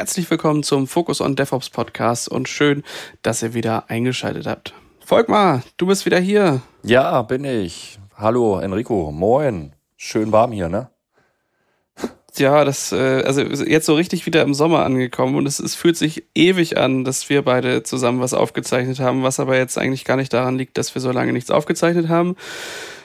herzlich willkommen zum Focus on DevOps Podcast und schön, dass ihr wieder eingeschaltet habt. Volkmar, du bist wieder hier. Ja, bin ich. Hallo Enrico, moin. Schön warm hier, ne? Ja, das, äh, also jetzt so richtig wieder im Sommer angekommen und es, es fühlt sich ewig an, dass wir beide zusammen was aufgezeichnet haben, was aber jetzt eigentlich gar nicht daran liegt, dass wir so lange nichts aufgezeichnet haben,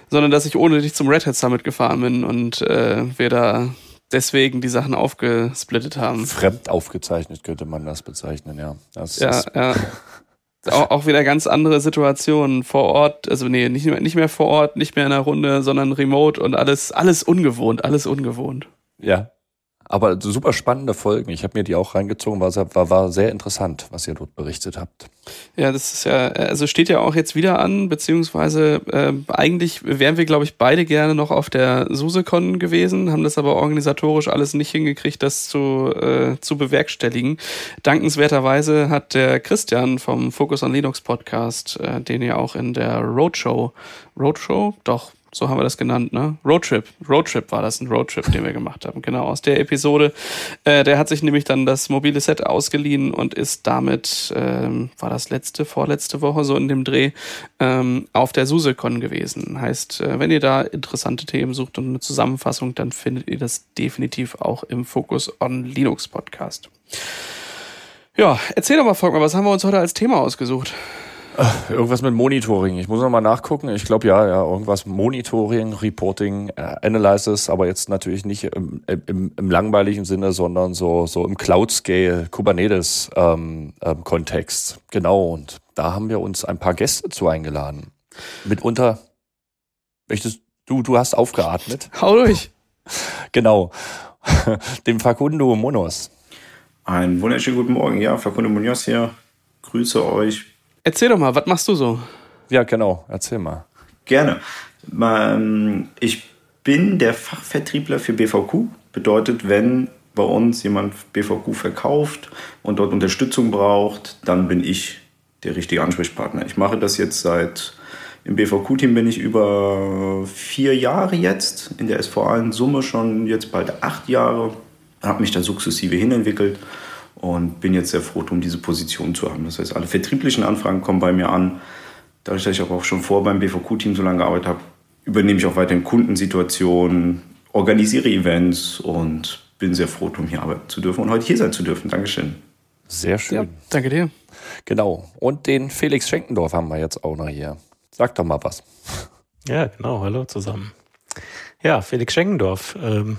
sondern dass ich ohne dich zum Red Hat Summit gefahren bin und äh, wir da deswegen die Sachen aufgesplittet haben. Fremd aufgezeichnet könnte man das bezeichnen, ja. Das ja, ja. auch, auch wieder ganz andere Situationen vor Ort, also nee, nicht mehr, nicht mehr vor Ort, nicht mehr in der Runde, sondern remote und alles, alles ungewohnt, alles ungewohnt. Ja, aber super spannende Folgen. Ich habe mir die auch reingezogen, war, war, war sehr interessant, was ihr dort berichtet habt. Ja, das ist ja, also steht ja auch jetzt wieder an, beziehungsweise äh, eigentlich wären wir, glaube ich, beide gerne noch auf der SuseCon gewesen, haben das aber organisatorisch alles nicht hingekriegt, das zu, äh, zu bewerkstelligen. Dankenswerterweise hat der Christian vom Focus on Linux Podcast, äh, den ihr auch in der Roadshow, Roadshow? Doch, so haben wir das genannt, ne? Roadtrip. Roadtrip war das, ein Roadtrip, den wir gemacht haben. Genau, aus der Episode. Äh, der hat sich nämlich dann das mobile Set ausgeliehen und ist damit, ähm, war das letzte, vorletzte Woche so in dem Dreh, ähm, auf der SuseCon gewesen. Heißt, äh, wenn ihr da interessante Themen sucht und eine Zusammenfassung, dann findet ihr das definitiv auch im Focus on Linux Podcast. Ja, erzähl doch mal, Volkmar, was haben wir uns heute als Thema ausgesucht? Irgendwas mit Monitoring. Ich muss noch mal nachgucken. Ich glaube ja, ja, irgendwas Monitoring, Reporting, äh, Analysis, aber jetzt natürlich nicht im, im, im langweiligen Sinne, sondern so, so im Cloud-Scale, Kubernetes-Kontext. Ähm, ähm, genau. Und da haben wir uns ein paar Gäste zu eingeladen. Mitunter, möchtest du, du hast aufgeatmet. Hau durch. Genau. Dem Facundo Monos. Einen wunderschönen guten Morgen. Ja, Facundo Munoz hier. Grüße euch Erzähl doch mal, was machst du so? Ja, genau, erzähl mal. Gerne. Ich bin der Fachvertriebler für BVQ. Bedeutet, wenn bei uns jemand BVQ verkauft und dort Unterstützung braucht, dann bin ich der richtige Ansprechpartner. Ich mache das jetzt seit, im BVQ-Team bin ich über vier Jahre jetzt, in der SVA in Summe schon jetzt bald acht Jahre, habe mich da sukzessive hinentwickelt und bin jetzt sehr froh, um diese Position zu haben. Das heißt, alle vertrieblichen Anfragen kommen bei mir an. Dadurch, dass ich auch schon vor beim BVQ-Team so lange gearbeitet habe, übernehme ich auch weiterhin Kundensituationen, organisiere Events und bin sehr froh, um hier arbeiten zu dürfen und heute hier sein zu dürfen. Dankeschön. Sehr schön. Ja, danke dir. Genau. Und den Felix Schenkendorf haben wir jetzt auch noch hier. Sag doch mal was. Ja, genau. Hallo zusammen. Ja, Felix Schenkendorf. Ähm,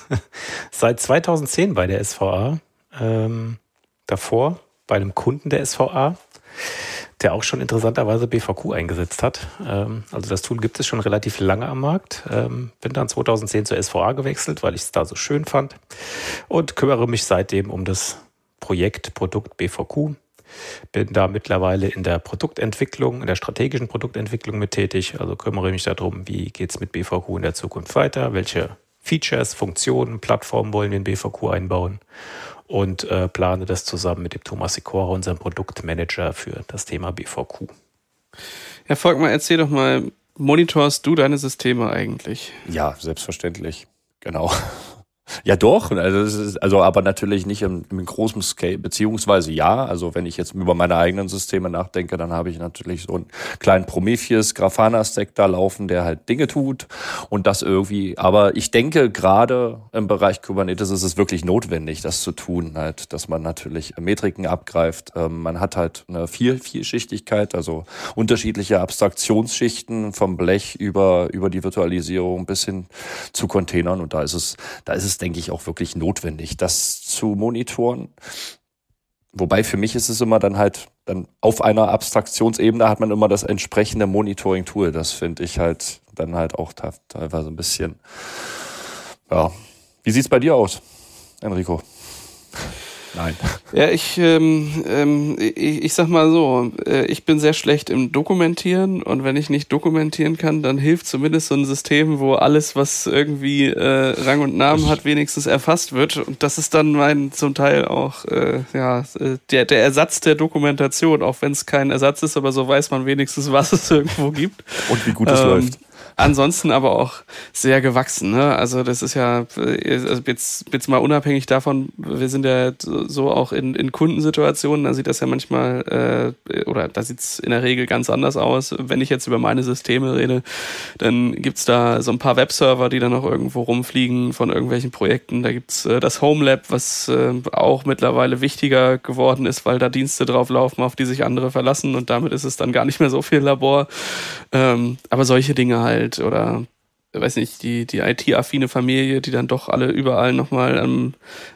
seit 2010 bei der SVA ähm, davor bei einem Kunden der SVA, der auch schon interessanterweise BVQ eingesetzt hat. Ähm, also das Tool gibt es schon relativ lange am Markt. Ähm, bin dann 2010 zur SVA gewechselt, weil ich es da so schön fand und kümmere mich seitdem um das Projekt Produkt BVQ. Bin da mittlerweile in der Produktentwicklung, in der strategischen Produktentwicklung mit tätig. Also kümmere mich darum, wie geht es mit BVQ in der Zukunft weiter, welche Features, Funktionen, Plattformen wollen wir in BVQ einbauen und äh, plane das zusammen mit dem Thomas Sikora, unserem Produktmanager für das Thema BVQ. Herr Volkmann, erzähl doch mal, monitorst du deine Systeme eigentlich? Ja, selbstverständlich. Genau. Ja, doch. Also, ist, also aber natürlich nicht im, im großen Scale, beziehungsweise ja. Also wenn ich jetzt über meine eigenen Systeme nachdenke, dann habe ich natürlich so einen kleinen Prometheus Grafana Stack da laufen, der halt Dinge tut und das irgendwie. Aber ich denke, gerade im Bereich Kubernetes ist es wirklich notwendig, das zu tun, halt, dass man natürlich Metriken abgreift. Ähm, man hat halt eine Vier Vielschichtigkeit, also unterschiedliche Abstraktionsschichten vom Blech über, über die Virtualisierung bis hin zu Containern und da ist es, da ist es denke ich, auch wirklich notwendig, das zu monitoren. Wobei für mich ist es immer dann halt, dann auf einer Abstraktionsebene hat man immer das entsprechende Monitoring-Tool. Das finde ich halt dann halt auch teilweise ein bisschen, ja. Wie sieht's bei dir aus, Enrico? Nein. Ja, ich, ähm, ähm, ich, ich sag mal so, äh, ich bin sehr schlecht im Dokumentieren und wenn ich nicht dokumentieren kann, dann hilft zumindest so ein System, wo alles, was irgendwie äh, Rang und Namen hat, wenigstens erfasst wird. Und das ist dann mein zum Teil auch äh, ja, äh, der, der Ersatz der Dokumentation, auch wenn es kein Ersatz ist, aber so weiß man wenigstens, was es irgendwo gibt. Und wie gut es ähm, läuft. Ansonsten aber auch sehr gewachsen. Ne? Also das ist ja also jetzt, jetzt mal unabhängig davon, wir sind ja so auch in, in Kundensituationen, da sieht das ja manchmal äh, oder da sieht es in der Regel ganz anders aus. Wenn ich jetzt über meine Systeme rede, dann gibt's da so ein paar Webserver, die dann noch irgendwo rumfliegen von irgendwelchen Projekten. Da gibt's äh, das Homelab, was äh, auch mittlerweile wichtiger geworden ist, weil da Dienste drauf laufen, auf die sich andere verlassen und damit ist es dann gar nicht mehr so viel Labor. Ähm, aber solche Dinge halt oder weiß nicht, die, die IT-affine Familie, die dann doch alle überall nochmal ähm,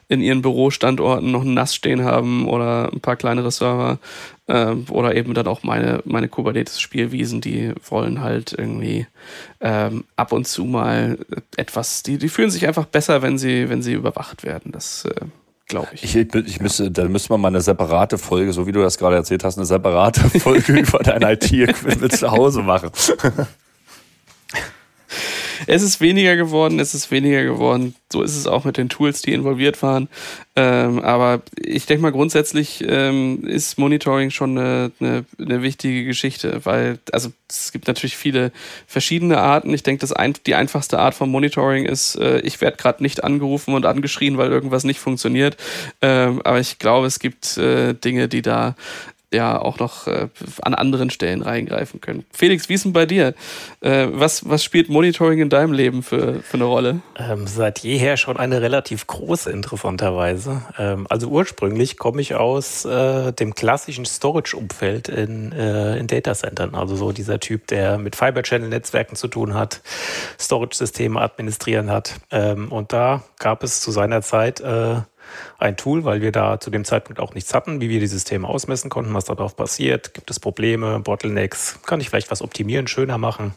in ihren Bürostandorten noch ein NAS stehen haben oder ein paar kleinere Server äh, oder eben dann auch meine, meine Kubernetes-Spielwiesen, die wollen halt irgendwie ähm, ab und zu mal etwas, die, die fühlen sich einfach besser, wenn sie, wenn sie überwacht werden. Das äh, glaube ich. Ich, ich müsste, da müsste man mal eine separate Folge, so wie du das gerade erzählt hast, eine separate Folge über dein IT-Equipment zu Hause machen. es ist weniger geworden, es ist weniger geworden. So ist es auch mit den Tools, die involviert waren. Ähm, aber ich denke mal, grundsätzlich ähm, ist Monitoring schon eine, eine, eine, wichtige Geschichte, weil, also es gibt natürlich viele verschiedene Arten. Ich denke, ein, die einfachste Art von Monitoring ist, äh, ich werde gerade nicht angerufen und angeschrien, weil irgendwas nicht funktioniert. Ähm, aber ich glaube, es gibt äh, Dinge, die da ja auch noch äh, an anderen Stellen reingreifen können. Felix, wie ist denn bei dir? Äh, was, was spielt Monitoring in deinem Leben für, für eine Rolle? Ähm, seit jeher schon eine relativ große, interessanterweise. Ähm, also ursprünglich komme ich aus äh, dem klassischen Storage-Umfeld in, äh, in Datacentern. Also so dieser Typ, der mit Fiber-Channel-Netzwerken zu tun hat, Storage-Systeme administrieren hat. Ähm, und da gab es zu seiner Zeit äh, ein Tool, weil wir da zu dem Zeitpunkt auch nichts hatten, wie wir die Systeme ausmessen konnten, was darauf passiert. Gibt es Probleme, Bottlenecks? Kann ich vielleicht was optimieren, schöner machen?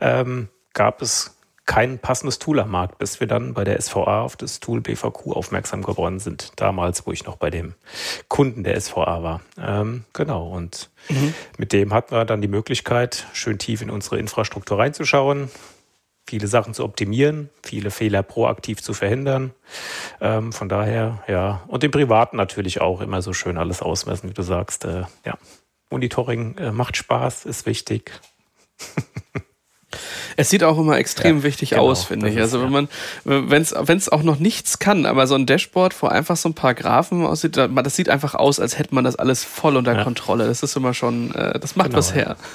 Ähm, gab es kein passendes Tool am Markt, bis wir dann bei der SVA auf das Tool BVQ aufmerksam geworden sind. Damals, wo ich noch bei dem Kunden der SVA war. Ähm, genau. Und mhm. mit dem hatten wir dann die Möglichkeit, schön tief in unsere Infrastruktur reinzuschauen, viele Sachen zu optimieren, viele Fehler proaktiv zu verhindern. Ähm, von daher, ja, und im Privaten natürlich auch immer so schön alles ausmessen, wie du sagst. Äh, ja, Monitoring äh, macht Spaß, ist wichtig. Es sieht auch immer extrem ja, wichtig genau, aus, finde ich. Also wenn man, wenn es auch noch nichts kann, aber so ein Dashboard, wo einfach so ein paar Graphen aussieht, das sieht einfach aus, als hätte man das alles voll unter ja. Kontrolle. Das ist immer schon, äh, das macht genau, was her. Ja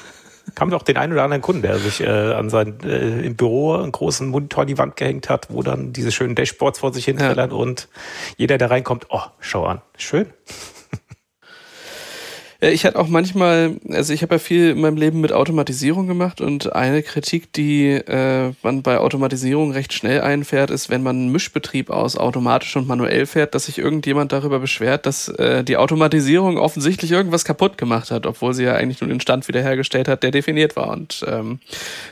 kam doch den einen oder anderen Kunden, der sich äh, an sein äh, im Büro einen großen Monitor an die Wand gehängt hat, wo dann diese schönen Dashboards vor sich hin ja. und jeder, der reinkommt, oh, schau an, schön. Äh, ich hatte auch manchmal, also ich habe ja viel in meinem Leben mit Automatisierung gemacht und eine Kritik, die äh, man bei Automatisierung recht schnell einfährt, ist, wenn man einen Mischbetrieb aus automatisch und manuell fährt, dass sich irgendjemand darüber beschwert, dass äh, die Automatisierung offensichtlich irgendwas kaputt gemacht hat, obwohl sie ja eigentlich nur den Stand wiederhergestellt hat, der definiert war. Und ähm,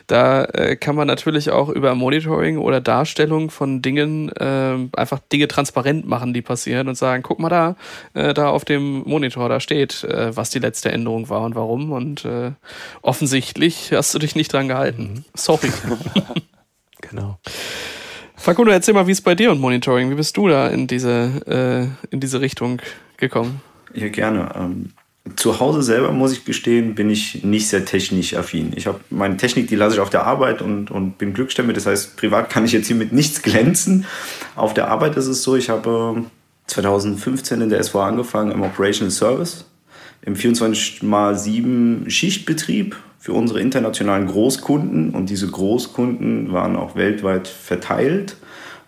da äh, kann man natürlich auch über Monitoring oder Darstellung von Dingen äh, einfach Dinge transparent machen, die passieren und sagen, guck mal da, äh, da auf dem Monitor, da steht, äh, was die letzte Änderung war und warum. Und äh, offensichtlich hast du dich nicht dran gehalten. Mhm. Sorry. genau. Facundo, erzähl mal, wie es bei dir und Monitoring, wie bist du da in diese, äh, in diese Richtung gekommen? Ja, gerne. Ähm, zu Hause selber, muss ich gestehen, bin ich nicht sehr technisch affin. Ich habe meine Technik, die lasse ich auf der Arbeit und, und bin glücklich damit. Das heißt, privat kann ich jetzt hier mit nichts glänzen. Auf der Arbeit ist es so, ich habe 2015 in der SVA angefangen im Operational Service im 24 mal 7 Schichtbetrieb für unsere internationalen Großkunden und diese Großkunden waren auch weltweit verteilt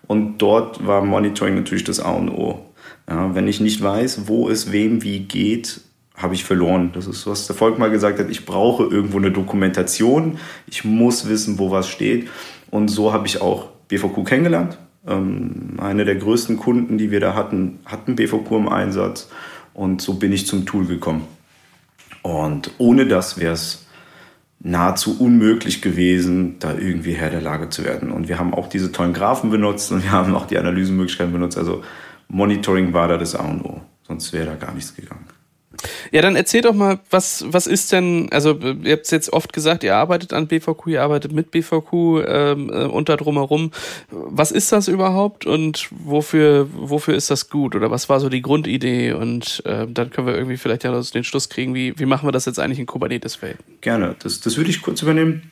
und dort war Monitoring natürlich das A und O. Ja, wenn ich nicht weiß, wo es wem wie geht, habe ich verloren. Das ist, was der Volk mal gesagt hat, ich brauche irgendwo eine Dokumentation, ich muss wissen, wo was steht. Und so habe ich auch BVQ kennengelernt. Ähm, eine der größten Kunden, die wir da hatten, hatten BVQ im Einsatz. Und so bin ich zum Tool gekommen. Und ohne das wäre es nahezu unmöglich gewesen, da irgendwie Herr der Lage zu werden. Und wir haben auch diese tollen Graphen benutzt und wir haben auch die Analysemöglichkeiten benutzt. Also Monitoring war da das A und O. Sonst wäre da gar nichts gegangen. Ja, dann erzähl doch mal, was, was ist denn, also ihr habt jetzt oft gesagt, ihr arbeitet an BVQ, ihr arbeitet mit BVQ ähm, äh, und da drumherum. Was ist das überhaupt und wofür, wofür ist das gut? Oder was war so die Grundidee? Und äh, dann können wir irgendwie vielleicht ja den Schluss kriegen, wie, wie machen wir das jetzt eigentlich in Kubernetes-Welt? Gerne, das, das würde ich kurz übernehmen.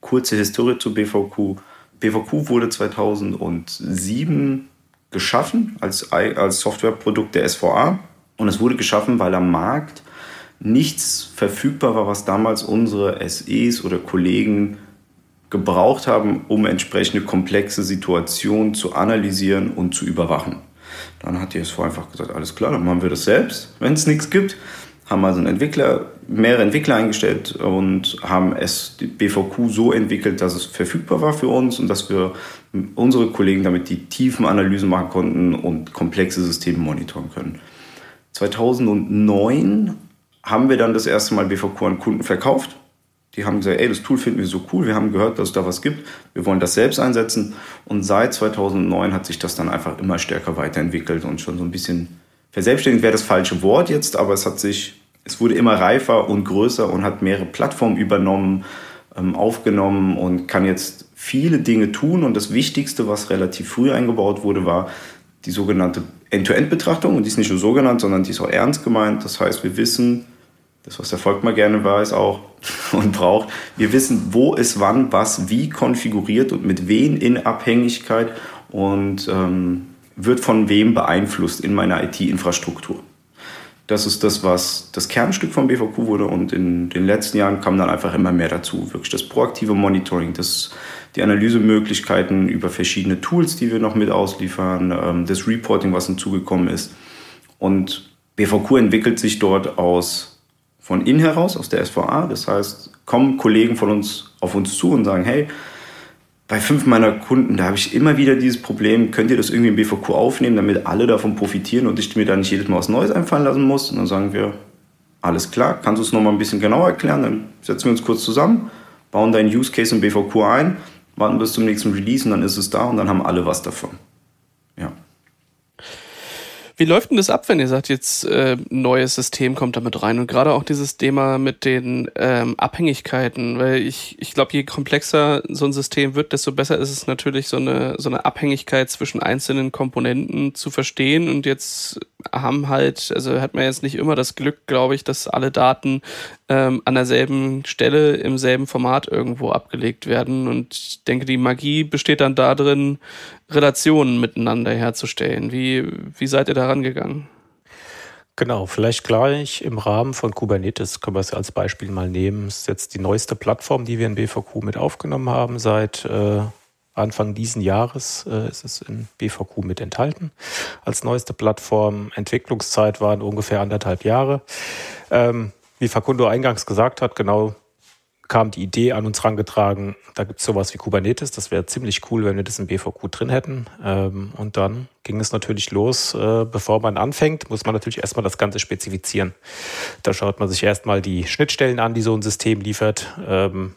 kurze Historie zu BVQ. BVQ wurde 2007 geschaffen als, als Softwareprodukt der SVA. Und es wurde geschaffen, weil am Markt nichts verfügbar war, was damals unsere SEs oder Kollegen gebraucht haben, um entsprechende komplexe Situationen zu analysieren und zu überwachen. Dann hat die SV einfach gesagt, alles klar, dann machen wir das selbst, wenn es nichts gibt. Haben also einen Entwickler, mehrere Entwickler eingestellt und haben es die BVQ so entwickelt, dass es verfügbar war für uns und dass wir unsere Kollegen damit die tiefen Analysen machen konnten und komplexe Systeme monitoren können. 2009 haben wir dann das erste Mal BVQ an Kunden verkauft. Die haben gesagt, ey, das Tool finden wir so cool, wir haben gehört, dass es da was gibt, wir wollen das selbst einsetzen. Und seit 2009 hat sich das dann einfach immer stärker weiterentwickelt und schon so ein bisschen verselbstständigt wäre das falsche Wort jetzt, aber es hat sich, es wurde immer reifer und größer und hat mehrere Plattformen übernommen, ähm, aufgenommen und kann jetzt viele Dinge tun. Und das Wichtigste, was relativ früh eingebaut wurde, war die sogenannte End-to-End-Betrachtung. Und die ist nicht nur so genannt, sondern die ist auch ernst gemeint. Das heißt, wir wissen, das, was der Volk mal gerne weiß auch und braucht, wir wissen, wo ist wann, was, wie konfiguriert und mit wem in Abhängigkeit und ähm, wird von wem beeinflusst in meiner IT-Infrastruktur. Das ist das, was das Kernstück von BVQ wurde und in den letzten Jahren kam dann einfach immer mehr dazu. Wirklich das proaktive Monitoring, das, die Analysemöglichkeiten über verschiedene Tools, die wir noch mit ausliefern, ähm, das Reporting, was hinzugekommen ist. Und BVQ entwickelt sich dort aus, von innen heraus, aus der SVA. Das heißt, kommen Kollegen von uns auf uns zu und sagen, hey, bei fünf meiner Kunden, da habe ich immer wieder dieses Problem, könnt ihr das irgendwie im BVQ aufnehmen, damit alle davon profitieren und ich mir da nicht jedes Mal was Neues einfallen lassen muss? Und dann sagen wir, alles klar, kannst du es nochmal ein bisschen genauer erklären? Dann setzen wir uns kurz zusammen, bauen deinen Use Case im BVQ ein, warten bis zum nächsten Release und dann ist es da und dann haben alle was davon. Wie läuft denn das ab, wenn ihr sagt, jetzt äh, neues System kommt damit rein? Und gerade auch dieses Thema mit den ähm, Abhängigkeiten, weil ich, ich glaube, je komplexer so ein System wird, desto besser ist es natürlich, so eine, so eine Abhängigkeit zwischen einzelnen Komponenten zu verstehen. Und jetzt haben halt, also hat man jetzt nicht immer das Glück, glaube ich, dass alle Daten ähm, an derselben Stelle im selben Format irgendwo abgelegt werden. Und ich denke, die Magie besteht dann darin, Relationen miteinander herzustellen. Wie, wie seid ihr da rangegangen? Genau, vielleicht gleich im Rahmen von Kubernetes können wir es als Beispiel mal nehmen. Das ist jetzt die neueste Plattform, die wir in BVQ mit aufgenommen haben. Seit äh, Anfang diesen Jahres äh, ist es in BVQ mit enthalten. Als neueste Plattform. Entwicklungszeit waren ungefähr anderthalb Jahre. Ähm, wie Facundo eingangs gesagt hat, genau kam die Idee an uns rangetragen, da gibt es sowas wie Kubernetes, das wäre ziemlich cool, wenn wir das im BVQ drin hätten. Ähm, und dann ging es natürlich los, äh, bevor man anfängt, muss man natürlich erstmal das Ganze spezifizieren. Da schaut man sich erstmal die Schnittstellen an, die so ein System liefert. Ähm,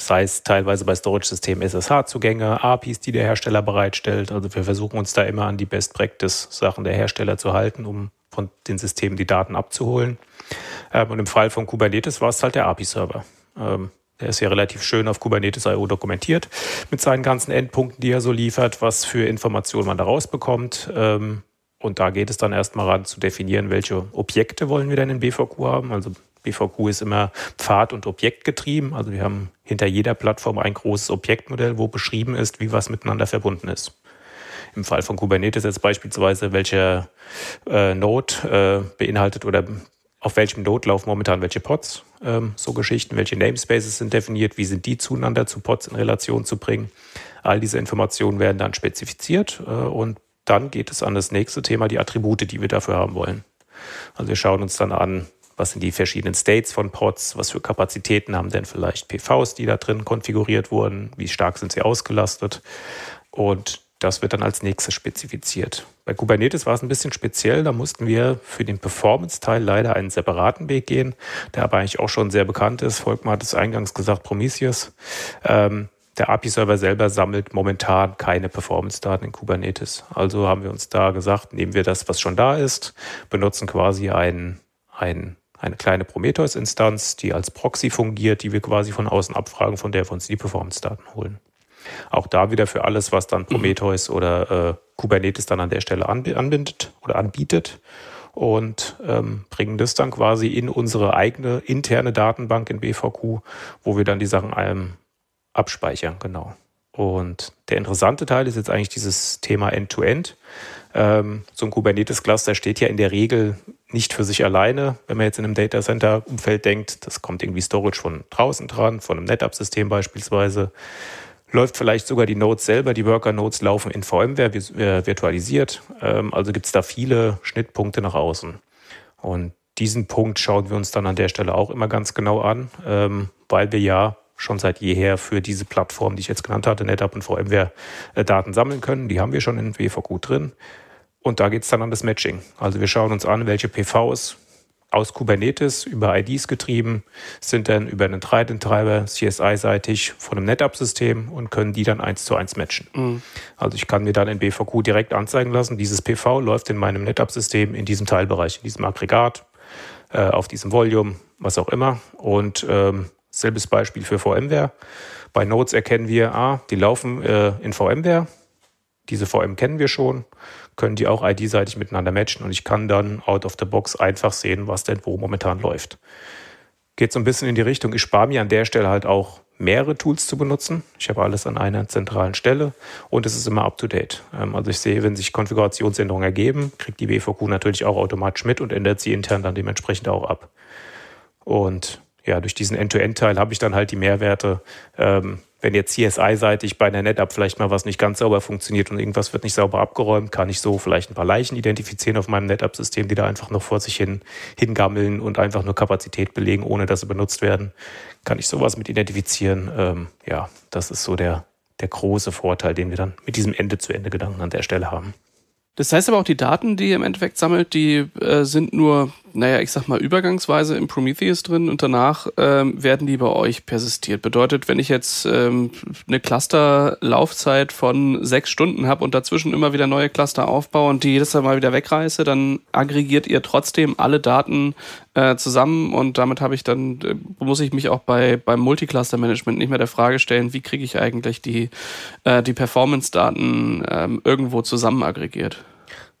sei es teilweise bei Storage-Systemen SSH-Zugänge, APIs, die der Hersteller bereitstellt. Also wir versuchen uns da immer an die Best Practice-Sachen der Hersteller zu halten, um von den Systemen die Daten abzuholen. Ähm, und im Fall von Kubernetes war es halt der API-Server. Ähm, der ist ja relativ schön auf Kubernetes.io dokumentiert mit seinen ganzen Endpunkten, die er so liefert, was für Informationen man da rausbekommt. Ähm, und da geht es dann erstmal ran zu definieren, welche Objekte wollen wir denn in BVQ haben. Also BVQ ist immer Pfad- und Objektgetrieben. Also wir haben hinter jeder Plattform ein großes Objektmodell, wo beschrieben ist, wie was miteinander verbunden ist. Im Fall von Kubernetes jetzt beispielsweise, welcher äh, Node äh, beinhaltet oder auf welchem Node laufen momentan welche Pods, ähm, so Geschichten, welche Namespaces sind definiert, wie sind die zueinander zu Pods in Relation zu bringen. All diese Informationen werden dann spezifiziert äh, und dann geht es an das nächste Thema, die Attribute, die wir dafür haben wollen. Also wir schauen uns dann an, was sind die verschiedenen States von Pods, was für Kapazitäten haben denn vielleicht PVs, die da drin konfiguriert wurden, wie stark sind sie ausgelastet und das wird dann als nächstes spezifiziert. Bei Kubernetes war es ein bisschen speziell. Da mussten wir für den Performance-Teil leider einen separaten Weg gehen, der aber eigentlich auch schon sehr bekannt ist. Volkmar hat es eingangs gesagt, Prometheus. Ähm, der API-Server selber sammelt momentan keine Performance-Daten in Kubernetes. Also haben wir uns da gesagt, nehmen wir das, was schon da ist, benutzen quasi ein, ein, eine kleine Prometheus-Instanz, die als Proxy fungiert, die wir quasi von außen abfragen, von der wir uns die Performance-Daten holen. Auch da wieder für alles, was dann mhm. Prometheus oder äh, Kubernetes dann an der Stelle anbindet oder anbietet und ähm, bringen das dann quasi in unsere eigene interne Datenbank in BVQ, wo wir dann die Sachen ähm, abspeichern, genau. Und der interessante Teil ist jetzt eigentlich dieses Thema End-to-End. -End. Ähm, so ein Kubernetes-Cluster steht ja in der Regel nicht für sich alleine. Wenn man jetzt in einem Data Center-Umfeld denkt, das kommt irgendwie Storage von draußen dran, von einem NetApp-System beispielsweise. Läuft vielleicht sogar die Nodes selber, die Worker-Nodes laufen in VMware virtualisiert. Ähm, also gibt es da viele Schnittpunkte nach außen. Und diesen Punkt schauen wir uns dann an der Stelle auch immer ganz genau an, ähm, weil wir ja schon seit jeher für diese Plattform, die ich jetzt genannt hatte, NetApp und VMware, äh, Daten sammeln können. Die haben wir schon in WVQ drin. Und da geht es dann an das Matching. Also wir schauen uns an, welche PVs aus Kubernetes über IDs getrieben sind dann über einen Trident-Treiber CSI-seitig von einem NetApp-System und können die dann eins zu eins matchen. Mhm. Also ich kann mir dann in BVQ direkt anzeigen lassen, dieses PV läuft in meinem NetApp-System in diesem Teilbereich, in diesem Aggregat, äh, auf diesem Volume, was auch immer. Und ähm, Selbes Beispiel für VMware. Bei Nodes erkennen wir, ah, die laufen äh, in VMware. Diese VM kennen wir schon, können die auch ID-seitig miteinander matchen und ich kann dann out of the box einfach sehen, was denn wo momentan läuft. Geht so ein bisschen in die Richtung, ich spare mir an der Stelle halt auch mehrere Tools zu benutzen. Ich habe alles an einer zentralen Stelle und es ist immer up to date. Ähm, also ich sehe, wenn sich Konfigurationsänderungen ergeben, kriegt die BVQ natürlich auch automatisch mit und ändert sie intern dann dementsprechend auch ab. Und ja, durch diesen End-to-End-Teil habe ich dann halt die Mehrwerte. Ähm, wenn jetzt CSI-seitig bei einer NetApp vielleicht mal was nicht ganz sauber funktioniert und irgendwas wird nicht sauber abgeräumt, kann ich so vielleicht ein paar Leichen identifizieren auf meinem NetApp-System, die da einfach noch vor sich hin hingammeln und einfach nur Kapazität belegen, ohne dass sie benutzt werden. Kann ich sowas mit identifizieren? Ähm, ja, das ist so der, der große Vorteil, den wir dann mit diesem Ende-zu-Ende-Gedanken an der Stelle haben. Das heißt aber auch, die Daten, die ihr im Endeffekt sammelt, die äh, sind nur, naja, ich sag mal, übergangsweise im Prometheus drin und danach ähm, werden die bei euch persistiert. Bedeutet, wenn ich jetzt ähm, eine Cluster-Laufzeit von sechs Stunden habe und dazwischen immer wieder neue Cluster aufbaue und die jedes Mal wieder wegreiße, dann aggregiert ihr trotzdem alle Daten äh, zusammen und damit habe ich dann, äh, muss ich mich auch bei beim Multicluster-Management nicht mehr der Frage stellen, wie kriege ich eigentlich die, äh, die Performance-Daten ähm, irgendwo zusammen aggregiert.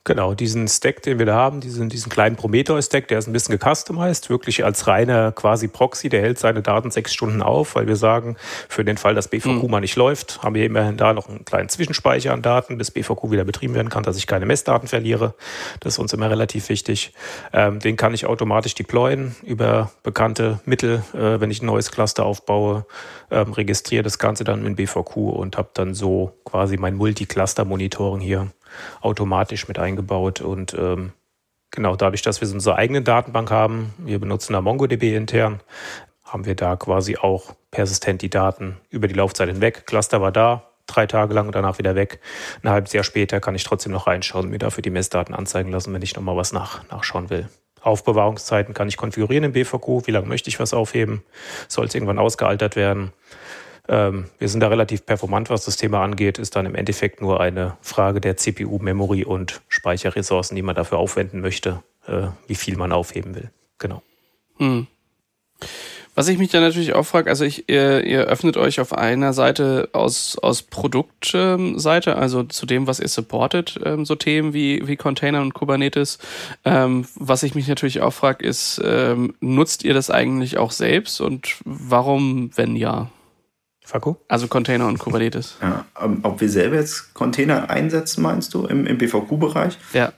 Genau, diesen Stack, den wir da haben, diesen, diesen kleinen Prometheus-Stack, der ist ein bisschen gecustomized, wirklich als reiner quasi Proxy, der hält seine Daten sechs Stunden auf, weil wir sagen, für den Fall, dass BVQ mhm. mal nicht läuft, haben wir immerhin da noch einen kleinen Zwischenspeicher an Daten, bis BVQ wieder betrieben werden kann, dass ich keine Messdaten verliere. Das ist uns immer relativ wichtig. Ähm, den kann ich automatisch deployen über bekannte Mittel, äh, wenn ich ein neues Cluster aufbaue, ähm, registriere das Ganze dann in BVQ und habe dann so quasi mein Multi-Cluster-Monitoring hier automatisch mit eingebaut. Und ähm, genau dadurch, dass wir so unsere eigene Datenbank haben, wir benutzen da MongoDB intern, haben wir da quasi auch persistent die Daten über die Laufzeit hinweg. Cluster war da, drei Tage lang und danach wieder weg. Ein halbes Jahr später kann ich trotzdem noch reinschauen und mir dafür die Messdaten anzeigen lassen, wenn ich nochmal was nach, nachschauen will. Aufbewahrungszeiten kann ich konfigurieren im BVQ. Wie lange möchte ich was aufheben? Soll es irgendwann ausgealtert werden? Ähm, wir sind da relativ performant, was das Thema angeht, ist dann im Endeffekt nur eine Frage der CPU, Memory und Speicherressourcen, die man dafür aufwenden möchte, äh, wie viel man aufheben will. Genau. Hm. Was ich mich dann natürlich auch frage, also ich, ihr, ihr öffnet euch auf einer Seite aus, aus Produktseite, also zu dem, was ihr supportet, ähm, so Themen wie, wie Container und Kubernetes. Ähm, was ich mich natürlich auch frage, ist, ähm, nutzt ihr das eigentlich auch selbst und warum, wenn ja? Faku? Also Container und Kubernetes. Ja, ähm, ob wir selber jetzt Container einsetzen, meinst du, im, im BVQ-Bereich? Ja,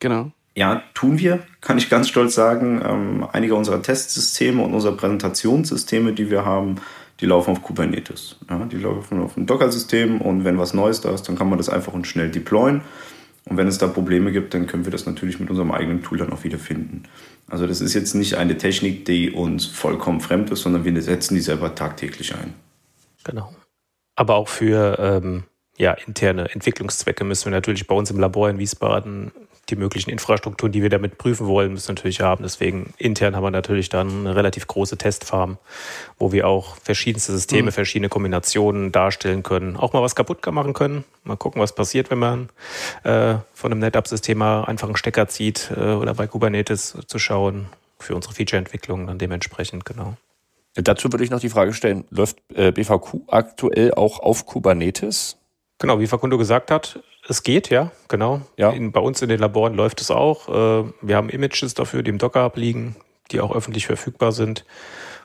genau. Ja, tun wir, kann ich ganz stolz sagen. Ähm, einige unserer Testsysteme und unserer Präsentationssysteme, die wir haben, die laufen auf Kubernetes. Ja, die laufen auf einem Docker-System und wenn was Neues da ist, dann kann man das einfach und schnell deployen. Und wenn es da Probleme gibt, dann können wir das natürlich mit unserem eigenen Tool dann auch wieder finden. Also das ist jetzt nicht eine Technik, die uns vollkommen fremd ist, sondern wir setzen die selber tagtäglich ein. Genau. Aber auch für ähm, ja, interne Entwicklungszwecke müssen wir natürlich bei uns im Labor in Wiesbaden die möglichen Infrastrukturen, die wir damit prüfen wollen, müssen wir natürlich haben. Deswegen intern haben wir natürlich dann eine relativ große Testfarm, wo wir auch verschiedenste Systeme, mhm. verschiedene Kombinationen darstellen können, auch mal was kaputt machen können. Mal gucken, was passiert, wenn man äh, von einem NetApp-System einfach einen Stecker zieht äh, oder bei Kubernetes zu schauen für unsere Feature-Entwicklung dann dementsprechend, genau. Dazu würde ich noch die Frage stellen, läuft äh, BVQ aktuell auch auf Kubernetes? Genau, wie Facundo gesagt hat, es geht, ja, genau. Ja. In, bei uns in den Laboren läuft es auch. Äh, wir haben Images dafür, die im Docker abliegen, die auch öffentlich verfügbar sind.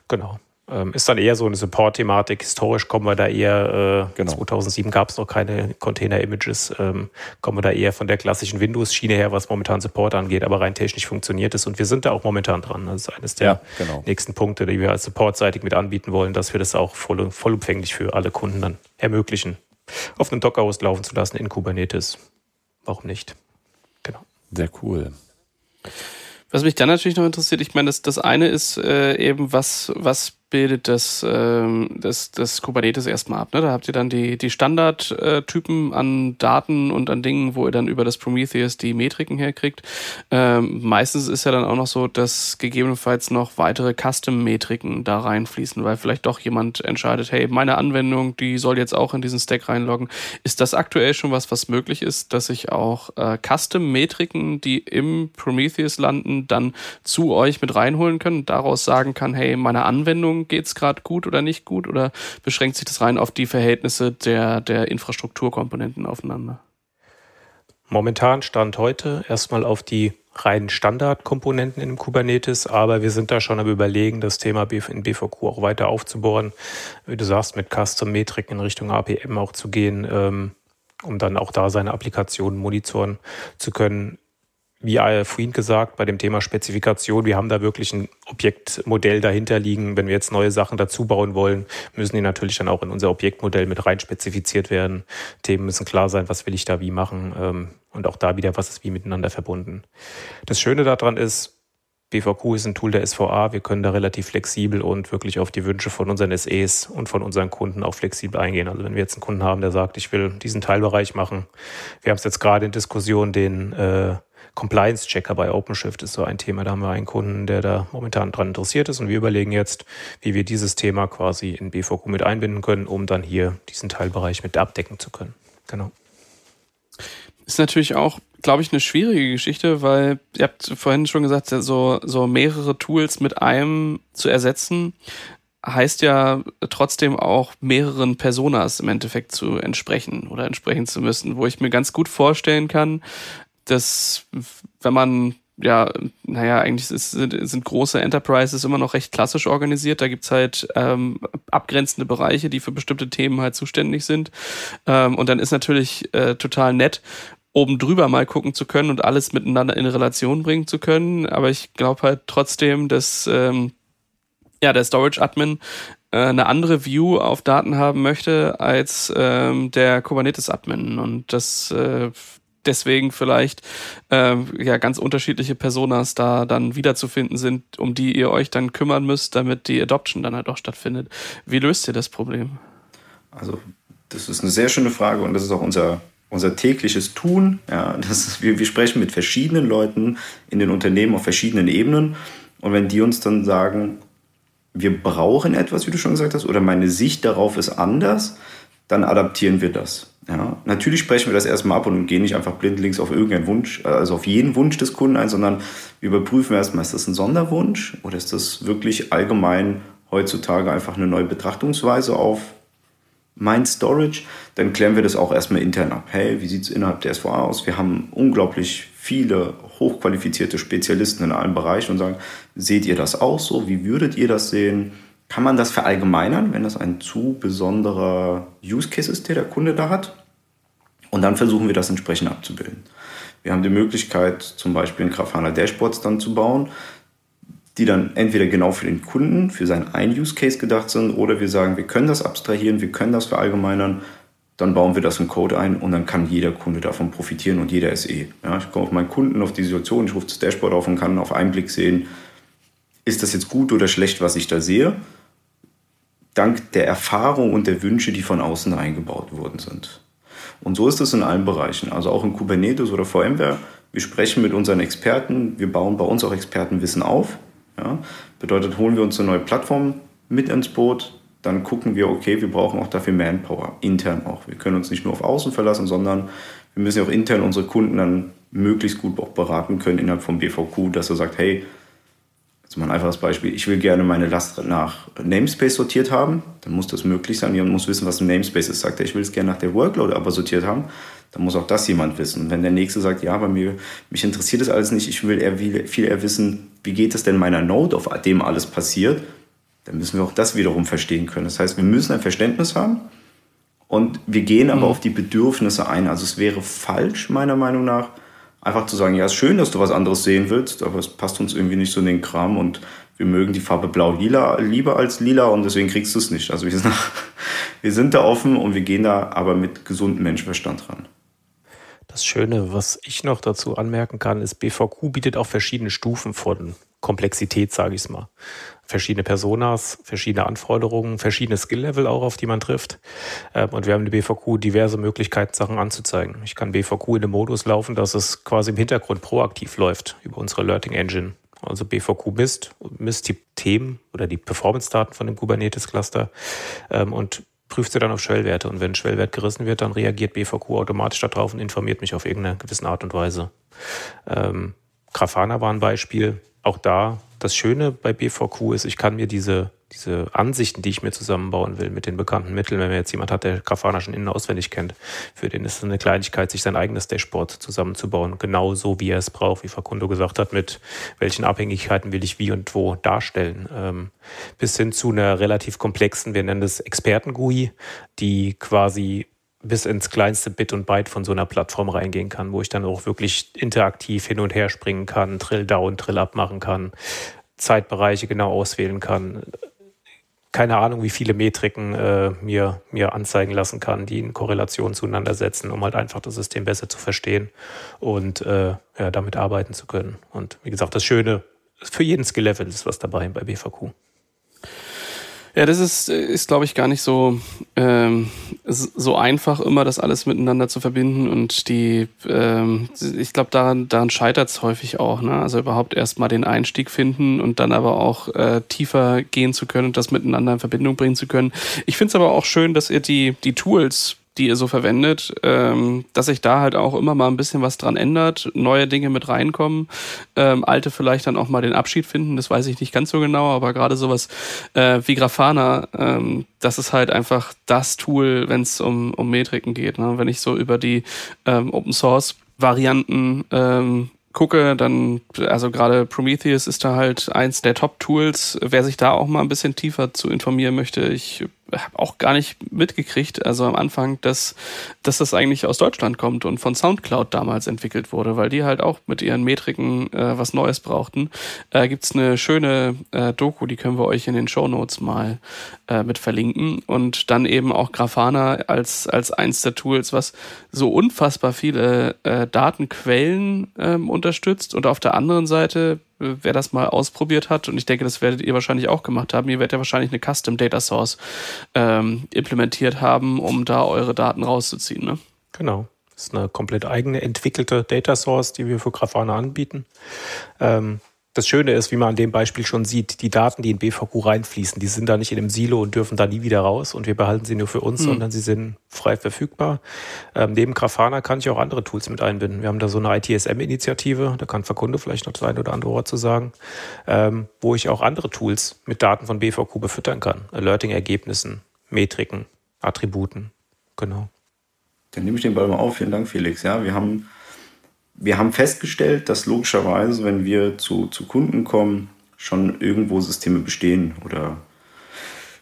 Genau. Ähm, ist dann eher so eine Support-Thematik. Historisch kommen wir da eher, äh, genau. 2007 gab es noch keine Container-Images, ähm, kommen wir da eher von der klassischen Windows-Schiene her, was momentan Support angeht, aber rein technisch funktioniert es und wir sind da auch momentan dran. Das ist eines der ja, genau. nächsten Punkte, die wir als Support-seitig mit anbieten wollen, dass wir das auch voll, vollumfänglich für alle Kunden dann ermöglichen, auf einem Docker-Host laufen zu lassen in Kubernetes. Warum nicht? Genau. Sehr cool. Was mich dann natürlich noch interessiert, ich meine, das, das eine ist äh, eben, was, was bildet das, ähm, das, das Kubernetes erstmal ab. Ne? Da habt ihr dann die, die Standardtypen an Daten und an Dingen, wo ihr dann über das Prometheus die Metriken herkriegt. Ähm, meistens ist ja dann auch noch so, dass gegebenenfalls noch weitere Custom-Metriken da reinfließen, weil vielleicht doch jemand entscheidet, hey, meine Anwendung, die soll jetzt auch in diesen Stack reinloggen. Ist das aktuell schon was, was möglich ist, dass ich auch äh, Custom-Metriken, die im Prometheus landen, dann zu euch mit reinholen kann, daraus sagen kann, hey, meine Anwendung geht es gerade gut oder nicht gut oder beschränkt sich das rein auf die Verhältnisse der, der Infrastrukturkomponenten aufeinander? Momentan stand heute erstmal auf die reinen Standardkomponenten in Kubernetes, aber wir sind da schon am Überlegen, das Thema in BVQ auch weiter aufzubohren. Wie du sagst, mit Custom-Metriken in Richtung APM auch zu gehen, ähm, um dann auch da seine Applikationen monitoren zu können wie vorhin gesagt, bei dem Thema Spezifikation, wir haben da wirklich ein Objektmodell dahinter liegen. Wenn wir jetzt neue Sachen dazu bauen wollen, müssen die natürlich dann auch in unser Objektmodell mit rein spezifiziert werden. Themen müssen klar sein, was will ich da wie machen ähm, und auch da wieder, was ist wie miteinander verbunden. Das Schöne daran ist, BVQ ist ein Tool der SVA. Wir können da relativ flexibel und wirklich auf die Wünsche von unseren SEs und von unseren Kunden auch flexibel eingehen. Also wenn wir jetzt einen Kunden haben, der sagt, ich will diesen Teilbereich machen. Wir haben es jetzt gerade in Diskussion, den äh, Compliance-Checker bei OpenShift ist so ein Thema. Da haben wir einen Kunden, der da momentan dran interessiert ist und wir überlegen jetzt, wie wir dieses Thema quasi in BVQ mit einbinden können, um dann hier diesen Teilbereich mit abdecken zu können. Genau. Ist natürlich auch, glaube ich, eine schwierige Geschichte, weil ihr habt vorhin schon gesagt, so, so mehrere Tools mit einem zu ersetzen, heißt ja trotzdem auch mehreren Personas im Endeffekt zu entsprechen oder entsprechen zu müssen, wo ich mir ganz gut vorstellen kann, dass wenn man ja, naja, eigentlich ist, sind, große Enterprises immer noch recht klassisch organisiert. Da gibt's halt ähm, abgrenzende Bereiche, die für bestimmte Themen halt zuständig sind. Ähm, und dann ist natürlich äh, total nett, oben drüber mal gucken zu können und alles miteinander in Relation bringen zu können. Aber ich glaube halt trotzdem, dass ähm, ja, der Storage-Admin äh, eine andere View auf Daten haben möchte als ähm, der Kubernetes-Admin. Und das äh, deswegen vielleicht äh, ja ganz unterschiedliche Personas da dann wiederzufinden sind, um die ihr euch dann kümmern müsst, damit die Adoption dann halt auch stattfindet. Wie löst ihr das Problem? Also das ist eine sehr schöne Frage und das ist auch unser unser tägliches Tun. Ja, das ist, wir, wir sprechen mit verschiedenen Leuten in den Unternehmen auf verschiedenen Ebenen und wenn die uns dann sagen, wir brauchen etwas, wie du schon gesagt hast, oder meine Sicht darauf ist anders, dann adaptieren wir das. Ja, natürlich sprechen wir das erstmal ab und gehen nicht einfach blindlings auf irgendeinen Wunsch, also auf jeden Wunsch des Kunden ein, sondern wir überprüfen erstmal, ist das ein Sonderwunsch oder ist das wirklich allgemein heutzutage einfach eine neue Betrachtungsweise auf mein Storage? Dann klären wir das auch erstmal intern ab. Hey, wie sieht es innerhalb der SVA aus? Wir haben unglaublich viele hochqualifizierte Spezialisten in allen Bereichen und sagen, seht ihr das auch so? Wie würdet ihr das sehen? Kann man das verallgemeinern, wenn das ein zu besonderer Use Case ist, der der Kunde da hat? Und dann versuchen wir das entsprechend abzubilden. Wir haben die Möglichkeit, zum Beispiel in Grafana Dashboards dann zu bauen, die dann entweder genau für den Kunden, für seinen einen Use Case gedacht sind, oder wir sagen, wir können das abstrahieren, wir können das verallgemeinern, dann bauen wir das in Code ein und dann kann jeder Kunde davon profitieren und jeder SE. Ja, ich komme auf meinen Kunden, auf die Situation, ich rufe das Dashboard auf und kann auf einen Blick sehen, ist das jetzt gut oder schlecht, was ich da sehe dank der Erfahrung und der Wünsche, die von außen eingebaut worden sind. Und so ist es in allen Bereichen, also auch in Kubernetes oder VMware. Wir sprechen mit unseren Experten, wir bauen bei uns auch Expertenwissen auf. Ja. Bedeutet, holen wir uns eine neue Plattform mit ins Boot, dann gucken wir, okay, wir brauchen auch dafür Manpower, intern auch. Wir können uns nicht nur auf Außen verlassen, sondern wir müssen auch intern unsere Kunden dann möglichst gut auch beraten können innerhalb vom BVQ, dass er sagt, hey, Jetzt mal ein einfaches Beispiel. Ich will gerne meine Last nach Namespace sortiert haben. Dann muss das möglich sein. Jemand muss wissen, was ein Namespace ist. Sagt er, ich will es gerne nach der Workload aber sortiert haben. Dann muss auch das jemand wissen. Und wenn der Nächste sagt, ja, bei mir, mich interessiert das alles nicht. Ich will eher, viel eher wissen, wie geht es denn meiner Node, auf dem alles passiert. dann müssen wir auch das wiederum verstehen können. Das heißt, wir müssen ein Verständnis haben und wir gehen aber mhm. auf die Bedürfnisse ein. Also es wäre falsch, meiner Meinung nach, einfach zu sagen, ja, ist schön, dass du was anderes sehen willst, aber es passt uns irgendwie nicht so in den Kram und wir mögen die Farbe blau-lila lieber als lila und deswegen kriegst du es nicht. Also wir sind, wir sind da offen und wir gehen da aber mit gesundem Menschenverstand ran. Das Schöne, was ich noch dazu anmerken kann, ist, BVQ bietet auch verschiedene Stufen von Komplexität, sage ich es mal. Verschiedene Personas, verschiedene Anforderungen, verschiedene Skill-Level auch, auf die man trifft. Ähm, und wir haben in BVQ diverse Möglichkeiten, Sachen anzuzeigen. Ich kann BVQ in dem Modus laufen, dass es quasi im Hintergrund proaktiv läuft über unsere Alerting Engine. Also BVQ misst, misst die Themen oder die Performance-Daten von dem Kubernetes-Cluster ähm, und prüft sie dann auf Schwellwerte. Und wenn ein Schwellwert gerissen wird, dann reagiert BVQ automatisch darauf und informiert mich auf irgendeine gewisse Art und Weise. Ähm, Grafana war ein Beispiel. Auch da, das Schöne bei BVQ ist, ich kann mir diese diese Ansichten, die ich mir zusammenbauen will mit den bekannten Mitteln, wenn man jetzt jemand hat, der Grafana schon innen auswendig kennt, für den ist es eine Kleinigkeit, sich sein eigenes Dashboard zusammenzubauen, genau so wie er es braucht, wie Facundo gesagt hat, mit welchen Abhängigkeiten will ich wie und wo darstellen, ähm, bis hin zu einer relativ komplexen, wir nennen das Experten-GUI, die quasi bis ins kleinste Bit und Byte von so einer Plattform reingehen kann, wo ich dann auch wirklich interaktiv hin und her springen kann, Drill down, Drill up machen kann, Zeitbereiche genau auswählen kann, keine Ahnung, wie viele Metriken äh, mir, mir anzeigen lassen kann, die in Korrelation zueinander setzen, um halt einfach das System besser zu verstehen und äh, ja, damit arbeiten zu können. Und wie gesagt, das Schöne, für jeden Skill-Level ist was dabei bei BVQ. Ja, das ist, ist glaube ich, gar nicht so, ähm, so einfach, immer das alles miteinander zu verbinden. Und die, ähm, ich glaube, daran, daran scheitert es häufig auch. Ne? Also überhaupt erstmal den Einstieg finden und dann aber auch äh, tiefer gehen zu können und das miteinander in Verbindung bringen zu können. Ich finde es aber auch schön, dass ihr die, die Tools die ihr so verwendet, ähm, dass sich da halt auch immer mal ein bisschen was dran ändert, neue Dinge mit reinkommen, ähm, alte vielleicht dann auch mal den Abschied finden, das weiß ich nicht ganz so genau, aber gerade sowas äh, wie Grafana, ähm, das ist halt einfach das Tool, wenn es um, um Metriken geht. Ne? Wenn ich so über die ähm, Open Source Varianten ähm, gucke, dann, also gerade Prometheus ist da halt eins der Top-Tools. Wer sich da auch mal ein bisschen tiefer zu informieren möchte, ich habe auch gar nicht mitgekriegt, also am Anfang, dass, dass das eigentlich aus Deutschland kommt und von Soundcloud damals entwickelt wurde, weil die halt auch mit ihren Metriken äh, was Neues brauchten. Äh, gibt's eine schöne äh, Doku, die können wir euch in den Show Notes mal äh, mit verlinken und dann eben auch Grafana als, als eins der Tools, was so unfassbar viele äh, Datenquellen ähm, unterstützt und auf der anderen Seite wer das mal ausprobiert hat, und ich denke, das werdet ihr wahrscheinlich auch gemacht haben, ihr werdet ja wahrscheinlich eine Custom Data Source ähm, implementiert haben, um da eure Daten rauszuziehen. Ne? Genau. Das ist eine komplett eigene entwickelte Data Source, die wir für Grafana anbieten. Ähm, das Schöne ist, wie man an dem Beispiel schon sieht, die Daten, die in BVQ reinfließen, die sind da nicht in einem Silo und dürfen da nie wieder raus und wir behalten sie nur für uns, mhm. sondern sie sind frei verfügbar. Ähm, neben Grafana kann ich auch andere Tools mit einbinden. Wir haben da so eine ITSM-Initiative, da kann Verkunde vielleicht noch das eine oder andere Wort zu sagen, ähm, wo ich auch andere Tools mit Daten von BVQ befüttern kann. Alerting-Ergebnissen, Metriken, Attributen. Genau. Dann nehme ich den Ball mal auf. Vielen Dank, Felix. Ja, wir haben wir haben festgestellt, dass logischerweise, wenn wir zu, zu Kunden kommen, schon irgendwo Systeme bestehen oder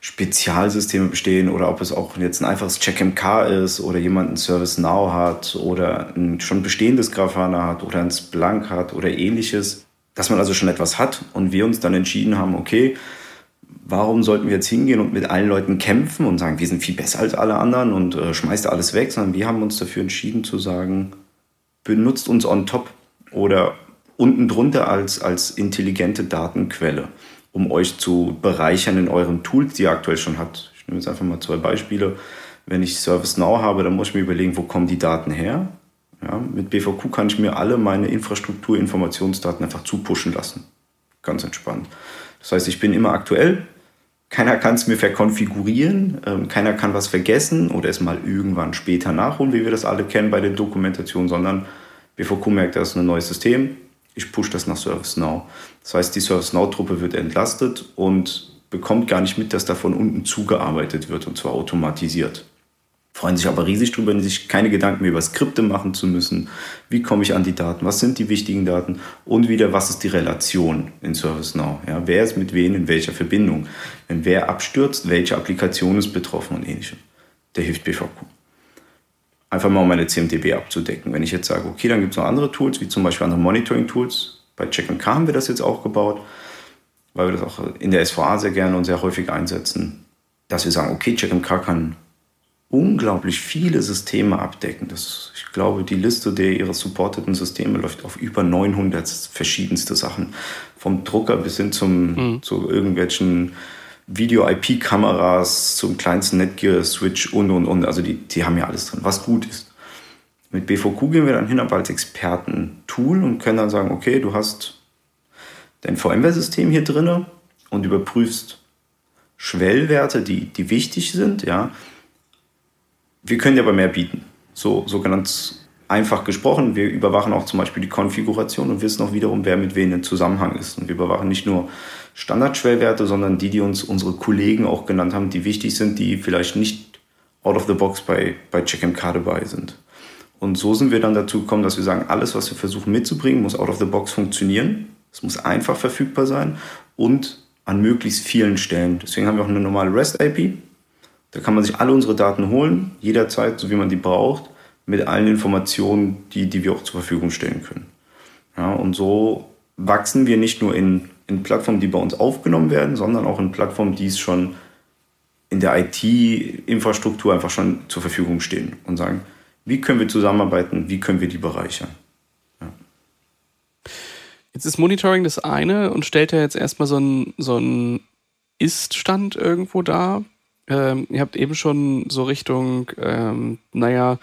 Spezialsysteme bestehen oder ob es auch jetzt ein einfaches CheckMK ist oder jemand ein ServiceNow hat oder ein schon bestehendes Grafana hat oder ein Splunk hat oder ähnliches, dass man also schon etwas hat und wir uns dann entschieden haben, okay, warum sollten wir jetzt hingehen und mit allen Leuten kämpfen und sagen, wir sind viel besser als alle anderen und äh, schmeißt alles weg, sondern wir haben uns dafür entschieden zu sagen, benutzt uns on top oder unten drunter als, als intelligente Datenquelle, um euch zu bereichern in euren Tools, die ihr aktuell schon habt. Ich nehme jetzt einfach mal zwei Beispiele. Wenn ich ServiceNow habe, dann muss ich mir überlegen, wo kommen die Daten her? Ja, mit BVQ kann ich mir alle meine Infrastruktur-Informationsdaten einfach zupushen lassen. Ganz entspannt. Das heißt, ich bin immer aktuell. Keiner kann es mir verkonfigurieren. Ähm, keiner kann was vergessen oder es mal irgendwann später nachholen, wie wir das alle kennen bei der Dokumentation, sondern BVQ merkt, das ist ein neues System, ich pushe das nach ServiceNow. Das heißt, die ServiceNow-Truppe wird entlastet und bekommt gar nicht mit, dass da von unten zugearbeitet wird und zwar automatisiert. Freuen sich aber riesig darüber, sich keine Gedanken mehr über Skripte machen zu müssen. Wie komme ich an die Daten? Was sind die wichtigen Daten? Und wieder, was ist die Relation in ServiceNow? Ja, wer ist mit wem in welcher Verbindung? Wenn wer abstürzt, welche Applikation ist betroffen und ähnlichem. Der hilft BVQ. Einfach mal um meine CMDB abzudecken. Wenn ich jetzt sage, okay, dann gibt es noch andere Tools, wie zum Beispiel andere Monitoring-Tools. Bei Check haben wir das jetzt auch gebaut, weil wir das auch in der SVA sehr gerne und sehr häufig einsetzen, dass wir sagen, okay, Check kann unglaublich viele Systeme abdecken. Das, ich glaube, die Liste der ihrer supporteten Systeme läuft auf über 900 verschiedenste Sachen. Vom Drucker bis hin zum, mhm. zu irgendwelchen Video-IP-Kameras, zum kleinsten Netgear-Switch und, und, und. Also die, die haben ja alles drin, was gut ist. Mit BVQ gehen wir dann hin, aber als Experten-Tool und können dann sagen, okay, du hast dein VMware-System hier drin und überprüfst Schwellwerte, die, die wichtig sind, ja, wir können dir aber mehr bieten. So, so ganz einfach gesprochen. Wir überwachen auch zum Beispiel die Konfiguration und wissen auch wiederum, wer mit wem im Zusammenhang ist. Und wir überwachen nicht nur Standardschwellwerte, sondern die, die uns unsere Kollegen auch genannt haben, die wichtig sind, die vielleicht nicht out of the box bei, bei CheckMK dabei sind. Und so sind wir dann dazu gekommen, dass wir sagen, alles, was wir versuchen mitzubringen, muss out of the box funktionieren. Es muss einfach verfügbar sein und an möglichst vielen Stellen. Deswegen haben wir auch eine normale REST-IP, da kann man sich alle unsere Daten holen, jederzeit, so wie man die braucht, mit allen Informationen, die, die wir auch zur Verfügung stellen können. Ja, und so wachsen wir nicht nur in, in Plattformen, die bei uns aufgenommen werden, sondern auch in Plattformen, die es schon in der IT-Infrastruktur einfach schon zur Verfügung stehen und sagen, wie können wir zusammenarbeiten, wie können wir die bereichern. Ja. Jetzt ist Monitoring das eine und stellt ja jetzt erstmal so einen so Ist-Stand irgendwo dar. Ähm, ihr habt eben schon so Richtung, ähm, naja,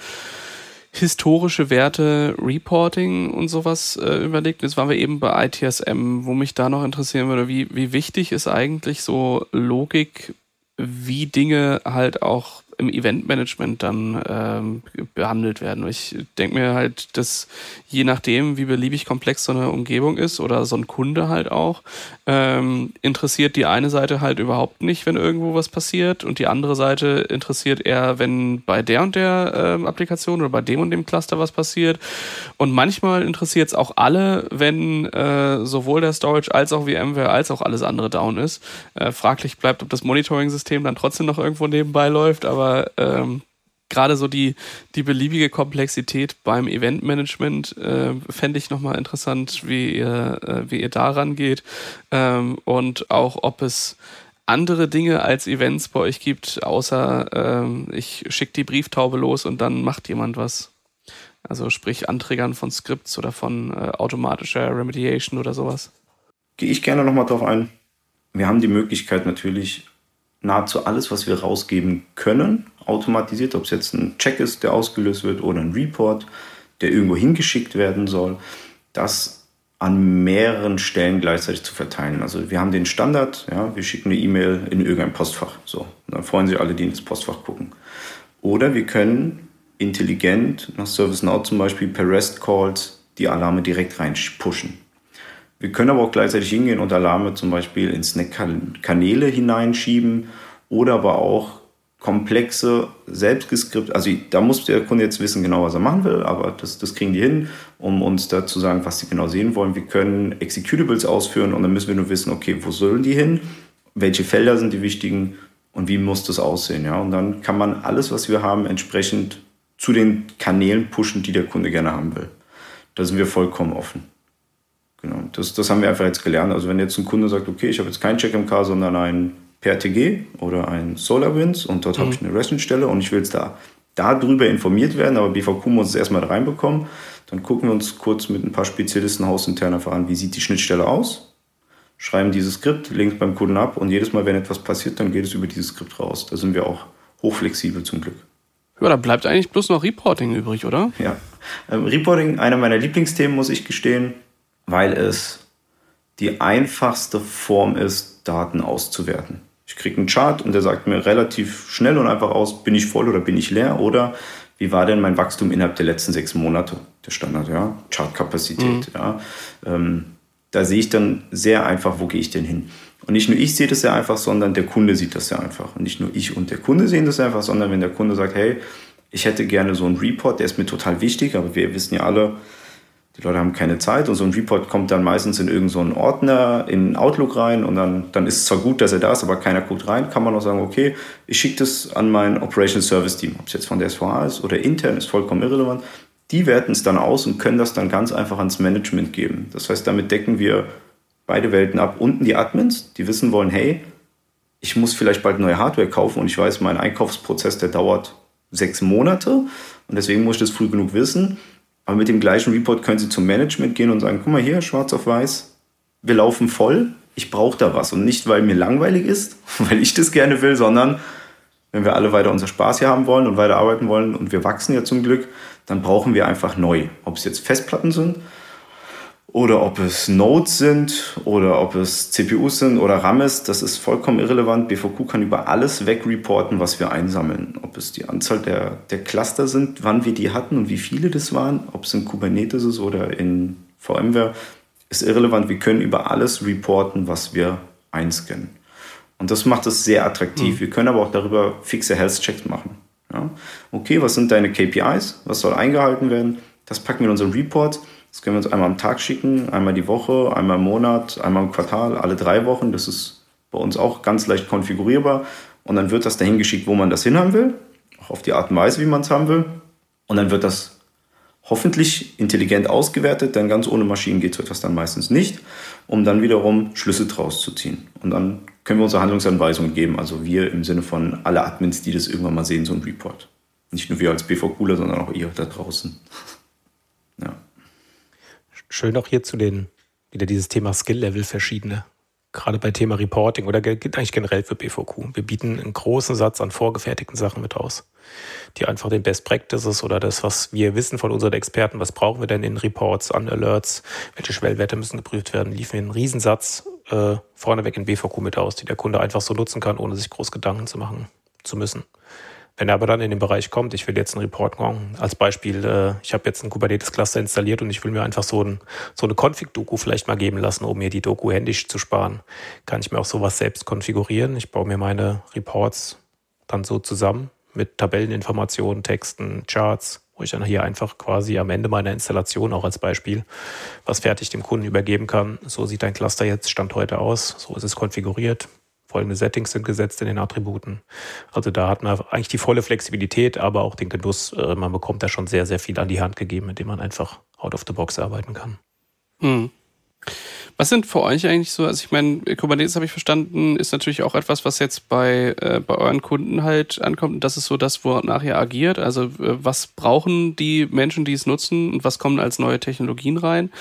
historische Werte, Reporting und sowas äh, überlegt. Jetzt waren wir eben bei ITSM, wo mich da noch interessieren würde, wie, wie wichtig ist eigentlich so Logik, wie Dinge halt auch im Eventmanagement dann ähm, behandelt werden. Ich denke mir halt, dass je nachdem, wie beliebig komplex so eine Umgebung ist oder so ein Kunde halt auch, ähm, interessiert die eine Seite halt überhaupt nicht, wenn irgendwo was passiert und die andere Seite interessiert eher, wenn bei der und der ähm, Applikation oder bei dem und dem Cluster was passiert. Und manchmal interessiert es auch alle, wenn äh, sowohl der Storage als auch VMware als auch alles andere down ist. Äh, fraglich bleibt, ob das Monitoring-System dann trotzdem noch irgendwo nebenbei läuft, aber aber ähm, gerade so die, die beliebige Komplexität beim Eventmanagement äh, fände ich nochmal interessant, wie ihr, äh, wie ihr daran geht ähm, und auch ob es andere Dinge als Events bei euch gibt, außer ähm, ich schicke die Brieftaube los und dann macht jemand was. Also sprich Anträgern von Scripts oder von äh, automatischer Remediation oder sowas. Gehe ich gerne nochmal drauf ein. Wir haben die Möglichkeit natürlich nahezu alles, was wir rausgeben können, automatisiert, ob es jetzt ein Check ist, der ausgelöst wird oder ein Report, der irgendwo hingeschickt werden soll, das an mehreren Stellen gleichzeitig zu verteilen. Also wir haben den Standard, ja, wir schicken eine E-Mail in irgendein Postfach. So, dann freuen sich alle, die ins Postfach gucken. Oder wir können intelligent nach ServiceNow zum Beispiel per REST Calls die Alarme direkt rein pushen. Wir können aber auch gleichzeitig hingehen und Alarme zum Beispiel in Snack-Kanäle hineinschieben oder aber auch komplexe, selbstgeskript, also da muss der Kunde jetzt wissen genau, was er machen will, aber das, das kriegen die hin, um uns da zu sagen, was sie genau sehen wollen. Wir können Executables ausführen und dann müssen wir nur wissen, okay, wo sollen die hin, welche Felder sind die wichtigen und wie muss das aussehen. Ja? Und dann kann man alles, was wir haben, entsprechend zu den Kanälen pushen, die der Kunde gerne haben will. Da sind wir vollkommen offen. Genau, das, das haben wir einfach jetzt gelernt. Also wenn jetzt ein Kunde sagt, okay, ich habe jetzt kein CheckMK, sondern ein PRTG oder ein SolarWinds und dort mhm. habe ich eine REST-Stelle und ich will jetzt da darüber informiert werden, aber BVQ muss es erstmal reinbekommen. Dann gucken wir uns kurz mit ein paar Spezialisten hausintern einfach an, wie sieht die Schnittstelle aus, schreiben dieses Skript, links beim Kunden ab und jedes Mal, wenn etwas passiert, dann geht es über dieses Skript raus. Da sind wir auch hochflexibel zum Glück. Ja, da bleibt eigentlich bloß noch Reporting übrig, oder? Ja. Ähm, Reporting, einer meiner Lieblingsthemen, muss ich gestehen weil es die einfachste Form ist, Daten auszuwerten. Ich kriege einen Chart und der sagt mir relativ schnell und einfach aus, bin ich voll oder bin ich leer oder wie war denn mein Wachstum innerhalb der letzten sechs Monate? Der Standard, ja, Chartkapazität, mhm. ja. Ähm, da sehe ich dann sehr einfach, wo gehe ich denn hin? Und nicht nur ich sehe das sehr einfach, sondern der Kunde sieht das sehr einfach. Und nicht nur ich und der Kunde sehen das sehr einfach, sondern wenn der Kunde sagt, hey, ich hätte gerne so einen Report, der ist mir total wichtig, aber wir wissen ja alle, die Leute haben keine Zeit und so ein Report kommt dann meistens in irgendeinen so Ordner in Outlook rein und dann, dann ist es zwar gut, dass er da ist, aber keiner guckt rein, kann man auch sagen, okay, ich schicke das an mein Operations Service Team, ob es jetzt von der SVA ist oder intern, ist vollkommen irrelevant. Die werten es dann aus und können das dann ganz einfach ans Management geben. Das heißt, damit decken wir beide Welten ab. Unten die Admins, die wissen wollen, hey, ich muss vielleicht bald neue Hardware kaufen und ich weiß, mein Einkaufsprozess, der dauert sechs Monate und deswegen muss ich das früh genug wissen. Aber mit dem gleichen Report können Sie zum Management gehen und sagen, guck mal hier, schwarz auf weiß, wir laufen voll, ich brauche da was. Und nicht, weil mir langweilig ist, weil ich das gerne will, sondern wenn wir alle weiter unser Spaß hier haben wollen und weiter arbeiten wollen und wir wachsen ja zum Glück, dann brauchen wir einfach neu. Ob es jetzt Festplatten sind oder ob es Nodes sind oder ob es CPUs sind oder RAM ist, das ist vollkommen irrelevant. BVQ kann über alles wegreporten, was wir einsammeln. Ob es die Anzahl der, der Cluster sind, wann wir die hatten und wie viele das waren, ob es in Kubernetes ist oder in VMware, ist irrelevant. Wir können über alles reporten, was wir einscannen. Und das macht es sehr attraktiv. Mhm. Wir können aber auch darüber fixe Health-Checks machen. Ja? Okay, was sind deine KPIs? Was soll eingehalten werden? Das packen wir in unseren Report das können wir uns einmal am Tag schicken, einmal die Woche, einmal im Monat, einmal im Quartal, alle drei Wochen. Das ist bei uns auch ganz leicht konfigurierbar. Und dann wird das dahin geschickt, wo man das hinhaben will, auch auf die Art und Weise, wie man es haben will. Und dann wird das hoffentlich intelligent ausgewertet, denn ganz ohne Maschinen geht so etwas dann meistens nicht, um dann wiederum Schlüsse draus zu ziehen. Und dann können wir unsere Handlungsanweisungen geben, also wir im Sinne von alle Admins, die das irgendwann mal sehen, so ein Report. Nicht nur wir als BV-Cooler, sondern auch ihr da draußen. Schön auch hier zu den, wieder dieses Thema Skill-Level verschiedene. Gerade bei Thema Reporting oder eigentlich generell für BVQ. Wir bieten einen großen Satz an vorgefertigten Sachen mit aus, die einfach den Best Practices oder das, was wir wissen von unseren Experten, was brauchen wir denn in Reports, an Alerts, welche Schwellwerte müssen geprüft werden, liefern einen Riesensatz äh, vorneweg in BVQ mit aus, die der Kunde einfach so nutzen kann, ohne sich groß Gedanken zu machen zu müssen. Wenn er aber dann in den Bereich kommt, ich will jetzt einen Report machen, als Beispiel, äh, ich habe jetzt ein Kubernetes-Cluster installiert und ich will mir einfach so, ein, so eine Config-Doku vielleicht mal geben lassen, um mir die Doku händisch zu sparen, kann ich mir auch sowas selbst konfigurieren. Ich baue mir meine Reports dann so zusammen mit Tabelleninformationen, Texten, Charts, wo ich dann hier einfach quasi am Ende meiner Installation auch als Beispiel was fertig dem Kunden übergeben kann. So sieht dein Cluster jetzt Stand heute aus, so ist es konfiguriert folgende Settings sind gesetzt in den Attributen. Also da hat man eigentlich die volle Flexibilität, aber auch den Genuss. Äh, man bekommt da schon sehr, sehr viel an die Hand gegeben, mit dem man einfach out of the box arbeiten kann. Hm. Was sind für euch eigentlich so, also ich meine, Kubernetes habe ich verstanden, ist natürlich auch etwas, was jetzt bei, äh, bei euren Kunden halt ankommt. Und das ist so das, wonach ihr agiert. Also äh, was brauchen die Menschen, die es nutzen und was kommen als neue Technologien rein?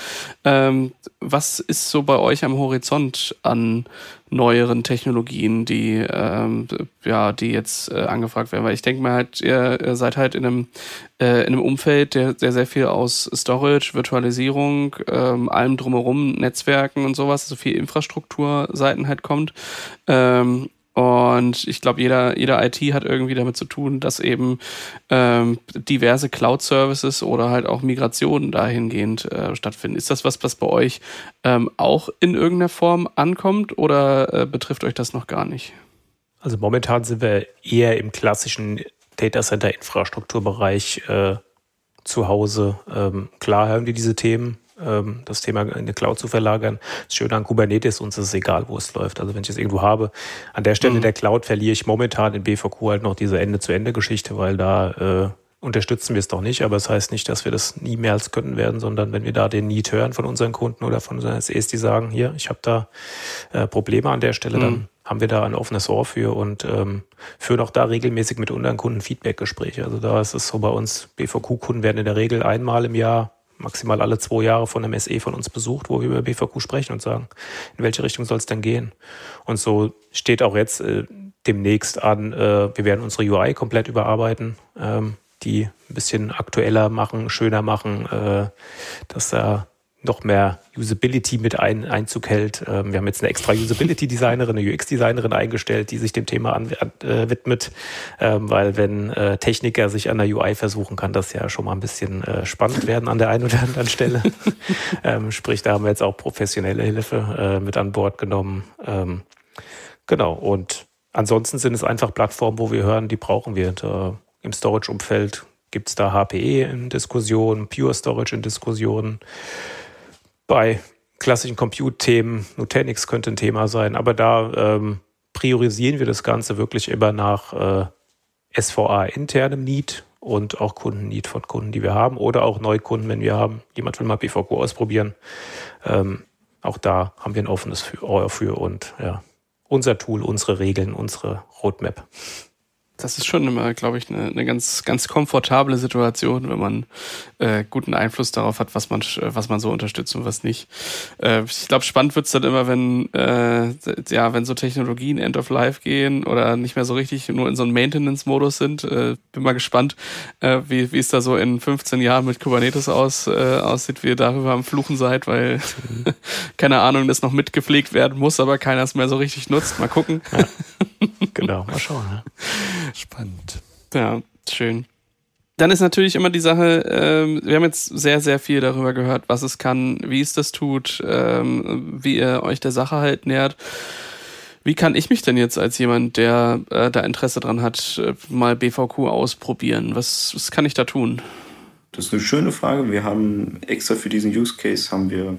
Ähm, was ist so bei euch am Horizont an neueren Technologien, die ähm, ja, die jetzt äh, angefragt werden. Weil ich denke mal halt, ihr, seid halt in einem äh, in einem Umfeld, der sehr sehr viel aus Storage, Virtualisierung, ähm, allem drumherum, Netzwerken und sowas, also viel Infrastrukturseiten halt kommt. Ähm, und ich glaube, jeder, jeder IT hat irgendwie damit zu tun, dass eben ähm, diverse Cloud-Services oder halt auch Migrationen dahingehend äh, stattfinden. Ist das was, was bei euch ähm, auch in irgendeiner Form ankommt oder äh, betrifft euch das noch gar nicht? Also momentan sind wir eher im klassischen Data Center Infrastrukturbereich äh, zu Hause. Ähm, klar haben wir diese Themen, das Thema in die Cloud zu verlagern. Das Schöne an Kubernetes, uns ist es egal, wo es läuft. Also wenn ich es irgendwo habe, an der Stelle mhm. der Cloud verliere ich momentan in BVQ halt noch diese Ende-zu-Ende-Geschichte, weil da äh, unterstützen wir es doch nicht, aber es das heißt nicht, dass wir das nie mehr als können werden, sondern wenn wir da den Need hören von unseren Kunden oder von unseren SEs, die sagen, hier, ich habe da äh, Probleme an der Stelle, mhm. dann haben wir da ein offenes Ohr für und ähm, führen auch da regelmäßig mit unseren Kunden Feedback-Gespräche. Also da ist es so bei uns, BVQ-Kunden werden in der Regel einmal im Jahr maximal alle zwei Jahre von einem SE von uns besucht, wo wir über BVQ sprechen und sagen, in welche Richtung soll es denn gehen? Und so steht auch jetzt äh, demnächst an, äh, wir werden unsere UI komplett überarbeiten, ähm, die ein bisschen aktueller machen, schöner machen, äh, dass da noch mehr Usability mit ein, Einzug hält. Ähm, wir haben jetzt eine extra Usability-Designerin, eine UX-Designerin eingestellt, die sich dem Thema an, äh, widmet, ähm, weil wenn äh, Techniker sich an der UI versuchen, kann das ja schon mal ein bisschen äh, spannend werden an der einen oder anderen Stelle. ähm, sprich, da haben wir jetzt auch professionelle Hilfe äh, mit an Bord genommen. Ähm, genau, und ansonsten sind es einfach Plattformen, wo wir hören, die brauchen wir. Da Im Storage-Umfeld gibt es da HPE in Diskussionen, Pure Storage in Diskussionen. Bei klassischen Compute-Themen, Nutanix könnte ein Thema sein, aber da ähm, priorisieren wir das Ganze wirklich immer nach äh, SVA-internem Need und auch Kundenneed von Kunden, die wir haben oder auch Neukunden, wenn wir haben, jemand will mal BVQ ausprobieren. Ähm, auch da haben wir ein offenes Ohr für und ja, unser Tool, unsere Regeln, unsere Roadmap das ist schon immer, glaube ich, eine, eine ganz, ganz komfortable Situation, wenn man äh, guten Einfluss darauf hat, was man, was man so unterstützt und was nicht. Äh, ich glaube, spannend wird's dann immer, wenn, äh, ja, wenn so Technologien End of Life gehen oder nicht mehr so richtig nur in so einem Maintenance-Modus sind. Äh, bin mal gespannt, äh, wie, wie es da so in 15 Jahren mit Kubernetes aus, äh, aussieht, wie ihr darüber am Fluchen seid, weil, keine Ahnung, das noch mitgepflegt werden muss, aber keiner es mehr so richtig nutzt. Mal gucken. Ja. genau, mal schauen. Ja. Spannend. Ja, schön. Dann ist natürlich immer die Sache, ähm, wir haben jetzt sehr, sehr viel darüber gehört, was es kann, wie es das tut, ähm, wie ihr euch der Sache halt nähert. Wie kann ich mich denn jetzt als jemand, der äh, da Interesse dran hat, äh, mal BVQ ausprobieren? Was, was kann ich da tun? Das ist eine schöne Frage. Wir haben extra für diesen Use Case haben wir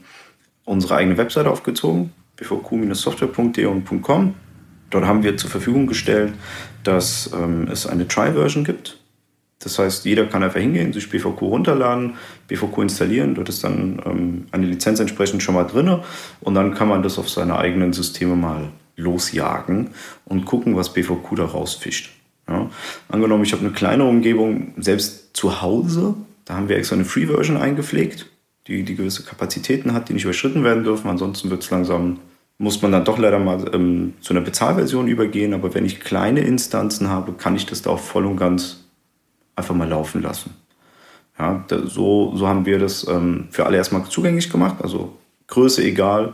unsere eigene Webseite aufgezogen, bvq-software.de und .com. Dort haben wir zur Verfügung gestellt, dass ähm, es eine Try-Version gibt. Das heißt, jeder kann einfach hingehen, sich BVQ runterladen, BVQ installieren. Dort ist dann ähm, eine Lizenz entsprechend schon mal drin. Und dann kann man das auf seine eigenen Systeme mal losjagen und gucken, was BVQ da rausfischt. Ja. Angenommen, ich habe eine kleine Umgebung, selbst zu Hause, da haben wir extra eine Free-Version eingepflegt, die, die gewisse Kapazitäten hat, die nicht überschritten werden dürfen. Ansonsten wird es langsam muss man dann doch leider mal ähm, zu einer Bezahlversion übergehen. Aber wenn ich kleine Instanzen habe, kann ich das da auch voll und ganz einfach mal laufen lassen. Ja, da, so, so haben wir das ähm, für alle erstmal zugänglich gemacht. Also Größe egal.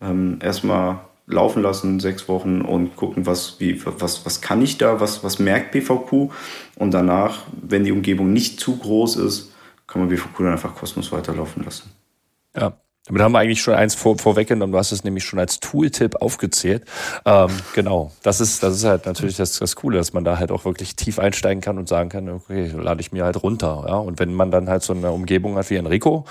Ähm, erstmal laufen lassen, sechs Wochen und gucken, was, wie, was, was kann ich da, was, was merkt BVQ. Und danach, wenn die Umgebung nicht zu groß ist, kann man BVQ dann einfach kostenlos weiterlaufen lassen. Ja, damit haben wir eigentlich schon eins vor, vorweggenommen. Du hast es nämlich schon als Tooltip aufgezählt. Ähm, genau, das ist, das ist halt natürlich das, das Coole, dass man da halt auch wirklich tief einsteigen kann und sagen kann, okay, lade ich mir halt runter. Ja? Und wenn man dann halt so eine Umgebung hat wie Enrico,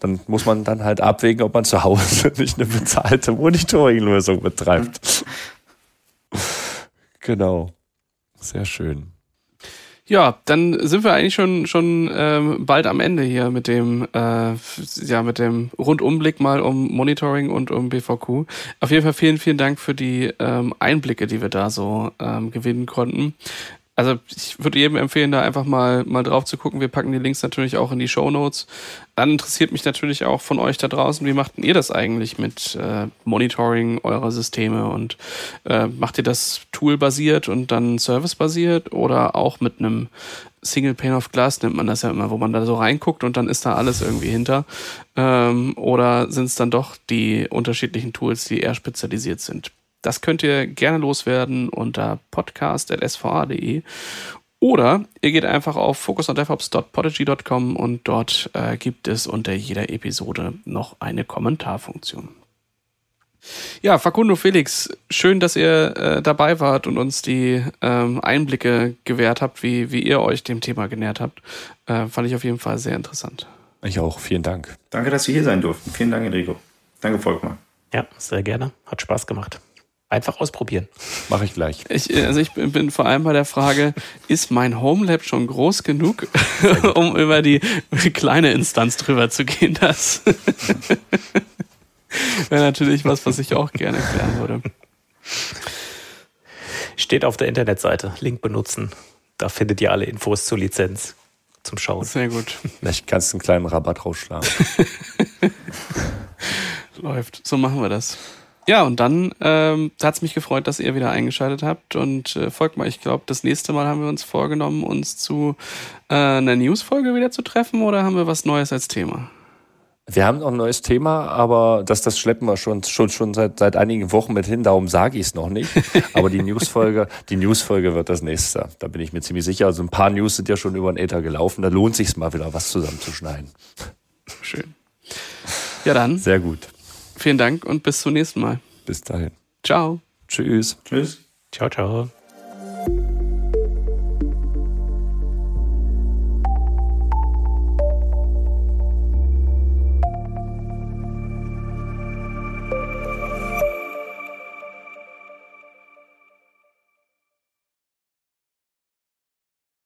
dann muss man dann halt abwägen, ob man zu Hause nicht eine bezahlte Monitoring-Lösung betreibt. genau. Sehr schön. Ja, dann sind wir eigentlich schon schon ähm, bald am Ende hier mit dem äh, ja mit dem Rundumblick mal um Monitoring und um BVQ. Auf jeden Fall vielen vielen Dank für die ähm, Einblicke, die wir da so ähm, gewinnen konnten also ich würde jedem empfehlen, da einfach mal, mal drauf zu gucken. Wir packen die Links natürlich auch in die Show Notes. Dann interessiert mich natürlich auch von euch da draußen, wie macht ihr das eigentlich mit äh, Monitoring eurer Systeme und äh, macht ihr das toolbasiert und dann servicebasiert oder auch mit einem Single Pane of Glass nennt man das ja immer, wo man da so reinguckt und dann ist da alles irgendwie hinter. Ähm, oder sind es dann doch die unterschiedlichen Tools, die eher spezialisiert sind? Das könnt ihr gerne loswerden unter podcast.sva.de oder ihr geht einfach auf focusondevops.podigy.com und dort äh, gibt es unter jeder Episode noch eine Kommentarfunktion. Ja, Facundo Felix, schön, dass ihr äh, dabei wart und uns die ähm, Einblicke gewährt habt, wie, wie ihr euch dem Thema genähert habt. Äh, fand ich auf jeden Fall sehr interessant. Ich auch. Vielen Dank. Danke, dass wir hier sein durften. Vielen Dank, Enrico. Danke, Volkmar. Ja, sehr gerne. Hat Spaß gemacht. Einfach ausprobieren. Mache ich gleich. Ich, also ich bin vor allem bei der Frage, ist mein Homelab schon groß genug, um über die, die, kleine Instanz drüber zu gehen? Das wäre natürlich was, was ich auch gerne klären würde. Steht auf der Internetseite. Link benutzen. Da findet ihr alle Infos zur Lizenz zum Schauen. Sehr gut. Vielleicht kannst du einen kleinen Rabatt rausschlagen. Läuft. So machen wir das. Ja, und dann ähm, hat es mich gefreut, dass ihr wieder eingeschaltet habt. Und äh, folgt mal, ich glaube, das nächste Mal haben wir uns vorgenommen, uns zu äh, einer News-Folge wieder zu treffen oder haben wir was Neues als Thema? Wir haben noch ein neues Thema, aber das, das schleppen wir schon, schon, schon seit, seit einigen Wochen mit hin, darum sage ich es noch nicht. Aber die Newsfolge, die Newsfolge wird das nächste. Da bin ich mir ziemlich sicher. Also ein paar News sind ja schon über den Äther gelaufen. Da lohnt sich mal wieder was zusammenzuschneiden. Schön. Ja, dann. Sehr gut. Vielen Dank und bis zum nächsten Mal. Bis dahin. Ciao. Tschüss. Tschüss. Ciao, ciao.